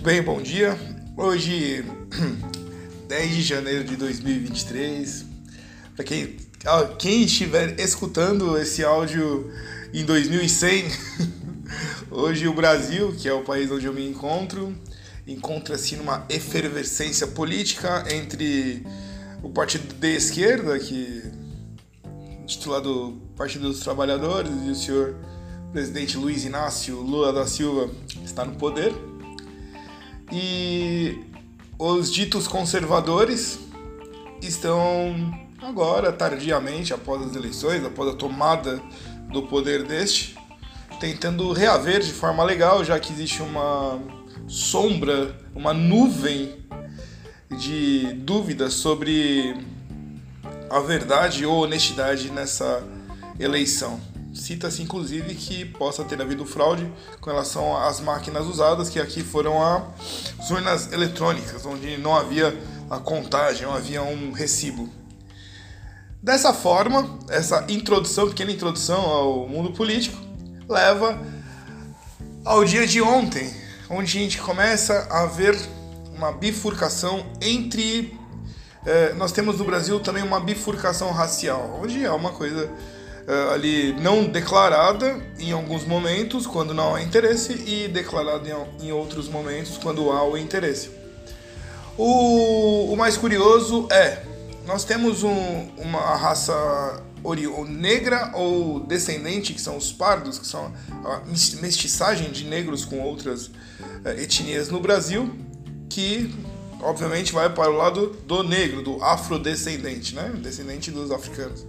Muito bem, bom dia. Hoje, 10 de janeiro de 2023. Para quem, quem estiver escutando esse áudio em 2100, hoje o Brasil, que é o país onde eu me encontro, encontra-se numa efervescência política entre o partido de esquerda, que titulado Partido dos Trabalhadores, e o senhor presidente Luiz Inácio Lula da Silva está no poder e os ditos conservadores estão agora, tardiamente, após as eleições, após a tomada do poder deste, tentando reaver de forma legal, já que existe uma sombra, uma nuvem de dúvidas sobre a verdade ou honestidade nessa eleição. Cita-se inclusive que possa ter havido fraude com relação às máquinas usadas, que aqui foram as urnas eletrônicas, onde não havia a contagem, não havia um recibo. Dessa forma, essa introdução, pequena introdução ao mundo político, leva ao dia de ontem, onde a gente começa a ver uma bifurcação entre. Eh, nós temos no Brasil também uma bifurcação racial, onde é uma coisa ali não declarada em alguns momentos, quando não há interesse, e declarada em, outros momentos, quando há o interesse. O, o mais curioso é, nós temos um, uma raça negra ou descendente, que são os pardos, que são a mestiçagem de negros com outras uh, etnias no Brasil, que obviamente vai para o lado do negro, do afrodescendente, né? descendente dos africanos.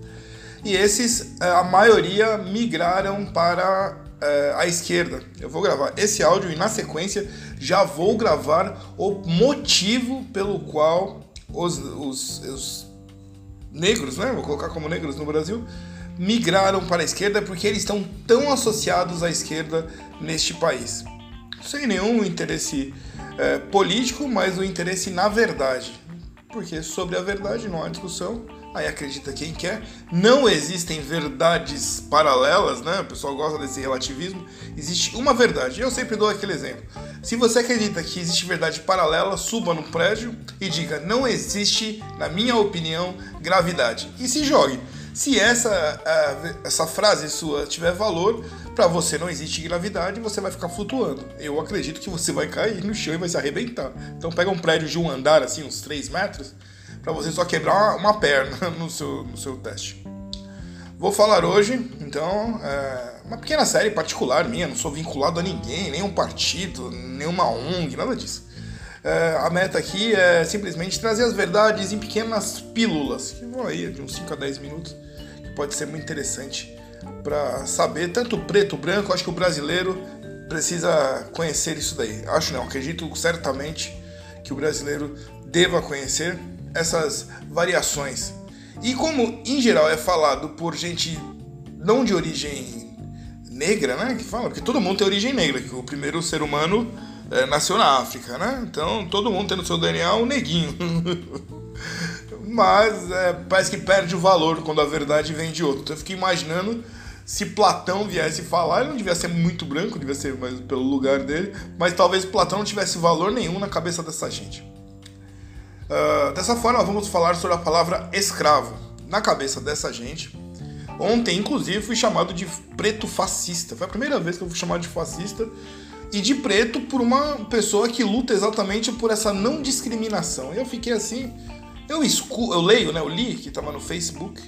E esses, é, a maioria, migraram para é, a esquerda. Eu vou gravar esse áudio e na sequência já vou gravar o motivo pelo qual os, os, os negros, né? Vou colocar como negros no Brasil, migraram para a esquerda porque eles estão tão associados à esquerda neste país. Sem nenhum interesse é, político, mas o interesse na verdade. Porque sobre a verdade não há discussão aí acredita quem quer. Não existem verdades paralelas, né? O pessoal gosta desse relativismo. Existe uma verdade. Eu sempre dou aquele exemplo. Se você acredita que existe verdade paralela, suba no prédio e diga: não existe, na minha opinião, gravidade. E se jogue. Se essa, essa frase sua tiver valor, para você não existe gravidade, você vai ficar flutuando. Eu acredito que você vai cair no chão e vai se arrebentar. Então pega um prédio de um andar, assim, uns 3 metros, para você só quebrar uma, perna no seu, no seu teste. Vou falar hoje, então, é uma pequena série particular minha, não sou vinculado a ninguém, nenhum partido, nenhuma ONG, nada disso. É, a meta aqui é simplesmente trazer as verdades em pequenas pílulas, que vão aí de uns 5 a 10 minutos, que pode ser muito interessante para saber, tanto preto, branco, acho que o brasileiro precisa conhecer isso daí. Acho não, acredito certamente que o brasileiro deva conhecer essas variações. E como em geral é falado por gente não de origem negra, né? Que fala, porque todo mundo tem origem negra, que o primeiro ser humano é, nasceu na África, né? Então todo mundo tem no seu DNA um neguinho. Mas é, parece que perde o valor quando a verdade vem de outro. Então eu fiquei imaginando se Platão viesse falar, ele não devia ser muito branco, devia ser mais pelo lugar dele, mas talvez Platão não tivesse valor nenhum na cabeça dessa gente. Uh, dessa forma, vamos falar sobre a palavra escravo. Na cabeça dessa gente, ontem, inclusive, fui chamado de preto fascista. Foi a primeira vez que eu fui chamado de fascista e de preto por uma pessoa que luta exatamente por essa não discriminação. E eu fiquei assim, eu eu leio, né? Eu li que estava no Facebook.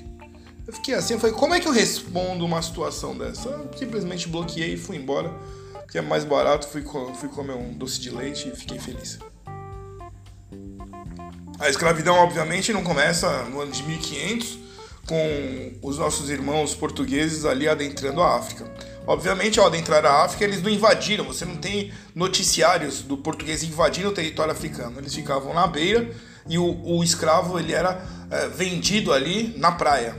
Eu fiquei assim, eu falei, como é que eu respondo uma situação dessa? Eu simplesmente bloqueei e fui embora, que é mais barato, fui, fui comer um doce de leite e fiquei feliz. A escravidão, obviamente, não começa no ano de 1500 com os nossos irmãos portugueses ali adentrando a África. Obviamente, ao adentrar a África, eles não invadiram. Você não tem noticiários do português invadindo o território africano. Eles ficavam na beira e o, o escravo ele era é, vendido ali na praia.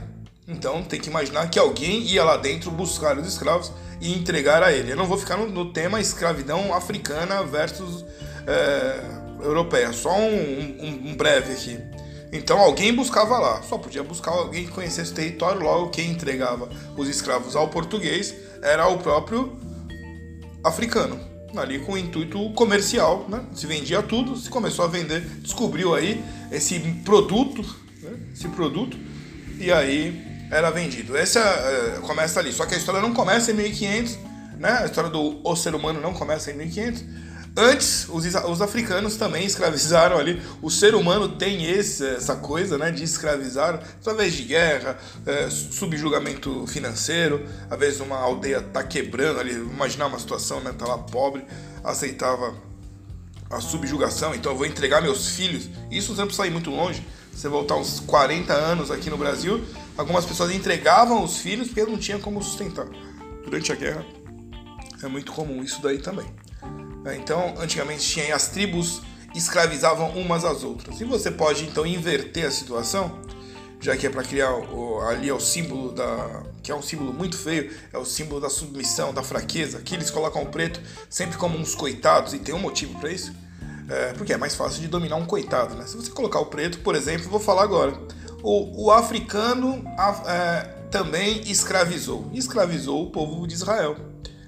Então, tem que imaginar que alguém ia lá dentro buscar os escravos e entregar a ele. Eu não vou ficar no, no tema escravidão africana versus é, europeia, só um, um, um breve aqui. Então alguém buscava lá, só podia buscar alguém que conhecesse o território, logo quem entregava os escravos ao português era o próprio africano. Ali com intuito comercial, né? Se vendia tudo, se começou a vender, descobriu aí esse produto, né? esse produto, e aí era vendido. Essa é, começa ali, só que a história não começa em 1500, né? A história do o ser humano não começa em 1500 Antes, os, os, africanos também escravizaram ali. O ser humano tem esse, essa coisa né, de escravizar através de guerra, é, subjugamento financeiro. Às vezes uma aldeia tá quebrando ali. Imaginar uma situação, né? Tá lá pobre, aceitava a subjugação, então eu vou entregar meus filhos. Isso não precisa ir muito longe. Você voltar uns 40 anos aqui no Brasil, algumas pessoas entregavam os filhos porque não tinha como sustentar. Durante a guerra é muito comum isso daí também. Né? Então, antigamente tinha as tribos escravizavam umas às outras. E você pode então inverter a situação, já que é para criar o, ali é o símbolo da que é um símbolo muito feio, é o símbolo da submissão, da fraqueza. Aqui eles colocam o preto sempre como uns coitados e tem um motivo para isso. É, porque é mais fácil de dominar um coitado, né? Se você colocar o preto, por exemplo, vou falar agora. O, o africano é, também escravizou. Escravizou o povo de Israel.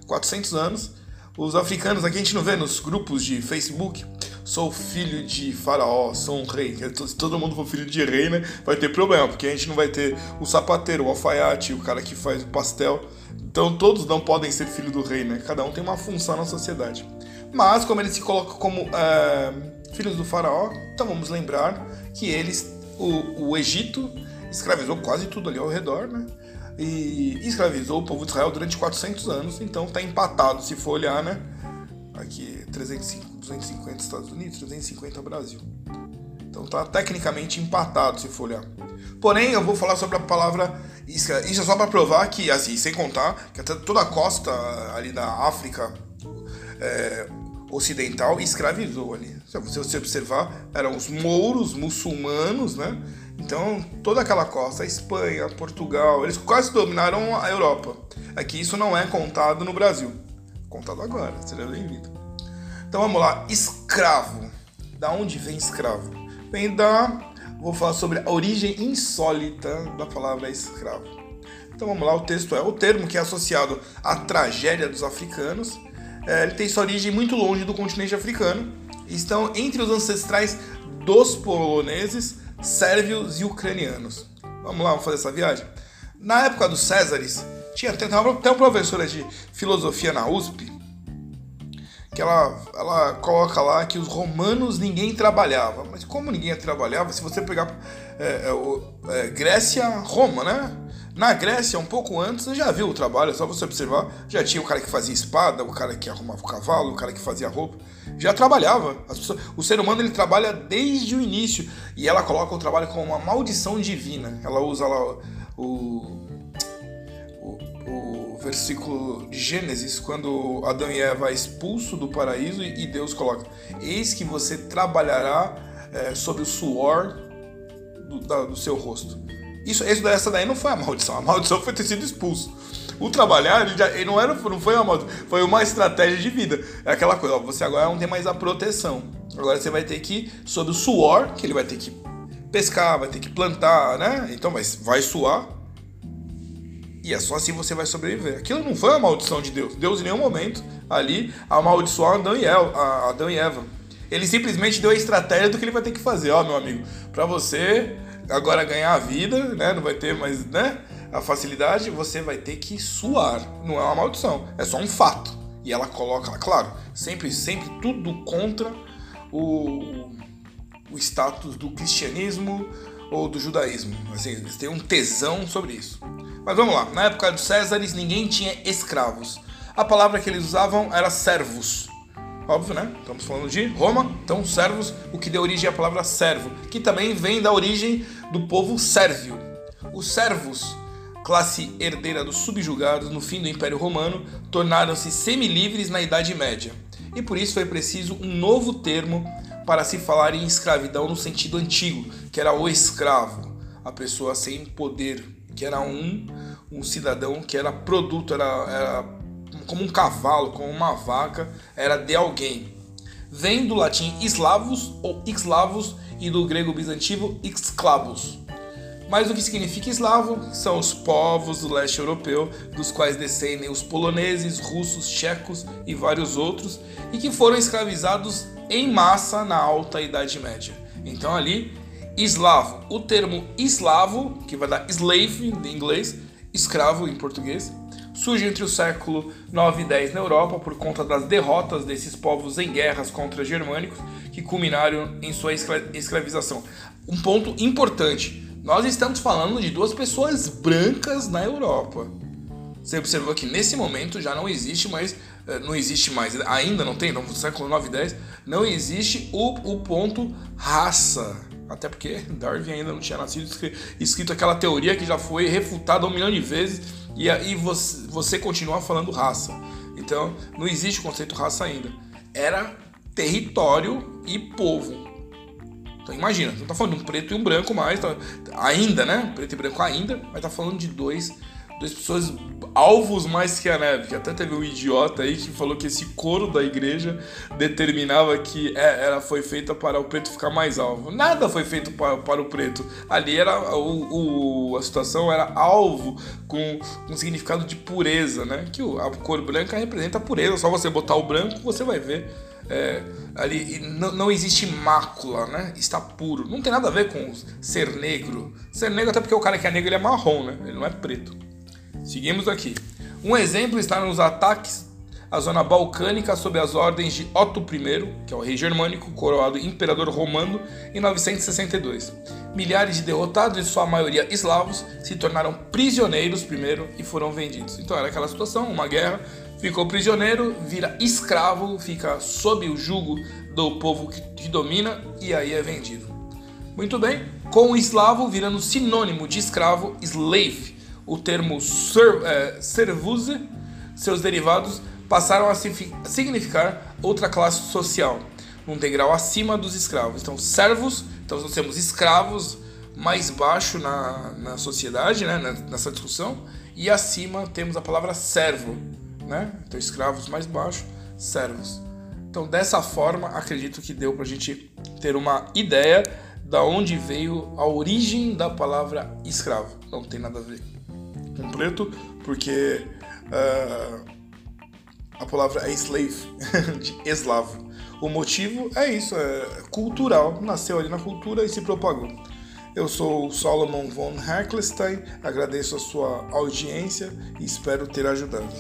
400 anos os africanos aqui a gente não vê nos grupos de Facebook. Sou filho de faraó, sou um rei. Se todo mundo for filho de rei, né? Vai ter problema, porque a gente não vai ter o sapateiro, o alfaiate, o cara que faz o pastel. Então todos não podem ser filho do rei, né? Cada um tem uma função na sociedade. Mas como eles se colocam como é, filhos do faraó, então vamos lembrar que eles, o, o Egito, escravizou quase tudo ali ao redor, né? E escravizou o povo de Israel durante 400 anos, então está empatado, se for olhar, né? Aqui 305, 250 Estados Unidos, 350 Brasil. Então está tecnicamente empatado, se for olhar. Porém, eu vou falar sobre a palavra isso é só para provar que, assim, sem contar que toda a costa ali da África é, ocidental escravizou ali. Se você observar, eram os mouros muçulmanos, né? Então, toda aquela costa, a Espanha, Portugal, eles quase dominaram a Europa. Aqui isso não é contado no Brasil. Contado agora, seja bem-vindo. Então vamos lá, escravo. Da onde vem escravo? Vem da. Vou falar sobre a origem insólita da palavra escravo. Então vamos lá, o texto é o termo que é associado à tragédia dos africanos. É, ele tem sua origem muito longe do continente africano. Estão entre os ancestrais dos poloneses sérvios e ucranianos. Vamos lá, vamos fazer essa viagem? Na época dos Césares, tinha até uma, professora de filosofia na USP que ela, ela coloca lá que os romanos ninguém trabalhava. Mas como ninguém trabalhava, se você pegar é, é, é, Grécia, Roma, né? Na Grécia, um pouco antes, já viu o trabalho, é só você observar. Já tinha o cara que fazia espada, o cara que arrumava o cavalo, o cara que fazia roupa. Já trabalhava. Pessoas, o ser humano ele trabalha desde o início. E ela coloca o trabalho como uma maldição divina. Ela usa lá o, o, o versículo de Gênesis, quando Adão e Eva é expulso do paraíso e Deus coloca: Eis que você trabalhará é, sob o suor do, da, do seu rosto. Isso, essa daí não foi a maldição. A maldição foi ter sido expulso. O trabalhar, ele, já, ele não, era, não foi uma maldição, foi uma estratégia de vida. É aquela coisa, ó, você agora não tem mais a proteção. Agora você vai ter que, sob o suor, que ele vai ter que pescar, vai ter que plantar, né? Então vai, vai suar. E é só assim você vai sobreviver. Aquilo não foi uma maldição de Deus. Deus em nenhum momento ali amaldiçoou Adão e Eva. Adão e Eva. Ele simplesmente deu a estratégia do que ele vai ter que fazer. Ó, meu amigo, para você agora ganhar a vida, né? Não vai ter mais, né? A facilidade, você vai ter que suar. Não é uma maldição, é só um fato. E ela coloca, claro, sempre, sempre tudo contra o, o status do cristianismo ou do judaísmo. Assim, eles têm um tesão sobre isso. Mas vamos lá, na época dos Césares ninguém tinha escravos. A palavra que eles usavam era servos. Óbvio, né? Estamos falando de Roma, então servos, o que deu origem à palavra servo, que também vem da origem do povo sérvio. Os servos, classe herdeira dos subjugados no fim do Império Romano, tornaram-se semilivres na Idade Média. E por isso foi preciso um novo termo para se falar em escravidão no sentido antigo, que era o escravo, a pessoa sem poder, que era um, um cidadão que era produto, era, era como um cavalo, como uma vaca, era de alguém. Vem do latim eslavos ou eslavos e do grego bizantino esclavos. Mas o que significa eslavo são os povos do leste europeu, dos quais descendem os poloneses, russos, tchecos e vários outros, e que foram escravizados em massa na Alta Idade Média. Então ali, eslavo, o termo eslavo, que vai dar slave em inglês, escravo em português, surge entre o século 9 e 10 na Europa por conta das derrotas desses povos em guerras contra germânicos que culminaram em sua escravização. Um ponto importante: nós estamos falando de duas pessoas brancas na Europa. Você observou que nesse momento já não existe mais, eh, não existe mais, ainda não tem, no século 9 e 10, não existe o, o ponto raça. Até porque Darwin ainda não tinha nascido escrito aquela teoria que já foi refutada um milhão de vezes e aí você, você continua falando raça. Então não existe o conceito raça ainda. Era território e povo. Então imagina, não tá falando de um preto e um branco mais, tá, ainda, né? Preto e branco ainda, mas tá falando de dois, duas pessoas alvos mais que a neve. Que até teve um idiota aí que falou que esse coro da igreja determinava que é, ela foi feita para o preto ficar mais alvo. Nada foi feito para, para o preto. Ali era o, o, a situação era alvo com um significado de pureza, né? Que a cor branca representa a pureza. Só você botar o branco, você vai ver é, ali não, não existe mácula, né? Está puro. Não tem nada a ver com ser negro. Ser negro até porque o cara que é negro ele é marrom, né? Ele não é preto. Seguimos aqui. Um exemplo está nos ataques à zona balcânica sob as ordens de Otto I, que é o rei germânico, coroado imperador romano, em 962. Milhares de derrotados, em sua maioria eslavos, se tornaram prisioneiros primeiro e foram vendidos. Então era aquela situação, uma guerra, ficou prisioneiro, vira escravo, fica sob o jugo do povo que domina e aí é vendido. Muito bem, com o eslavo virando sinônimo de escravo, slave, o termo ser, é, servuse, seus derivados passaram a significar outra classe social, num degrau acima dos escravos. Então, servos, então nós temos escravos mais baixo na, na sociedade, né, nessa discussão, e acima temos a palavra servo, né? Então, escravos mais baixos, servos. Então, dessa forma, acredito que deu para a gente ter uma ideia da onde veio a origem da palavra escravo. Não tem nada a ver com preto, porque uh, a palavra é slave, de eslavo. O motivo é isso, é cultural, nasceu ali na cultura e se propagou. Eu sou Solomon von Heckelstein, agradeço a sua audiência e espero ter ajudado.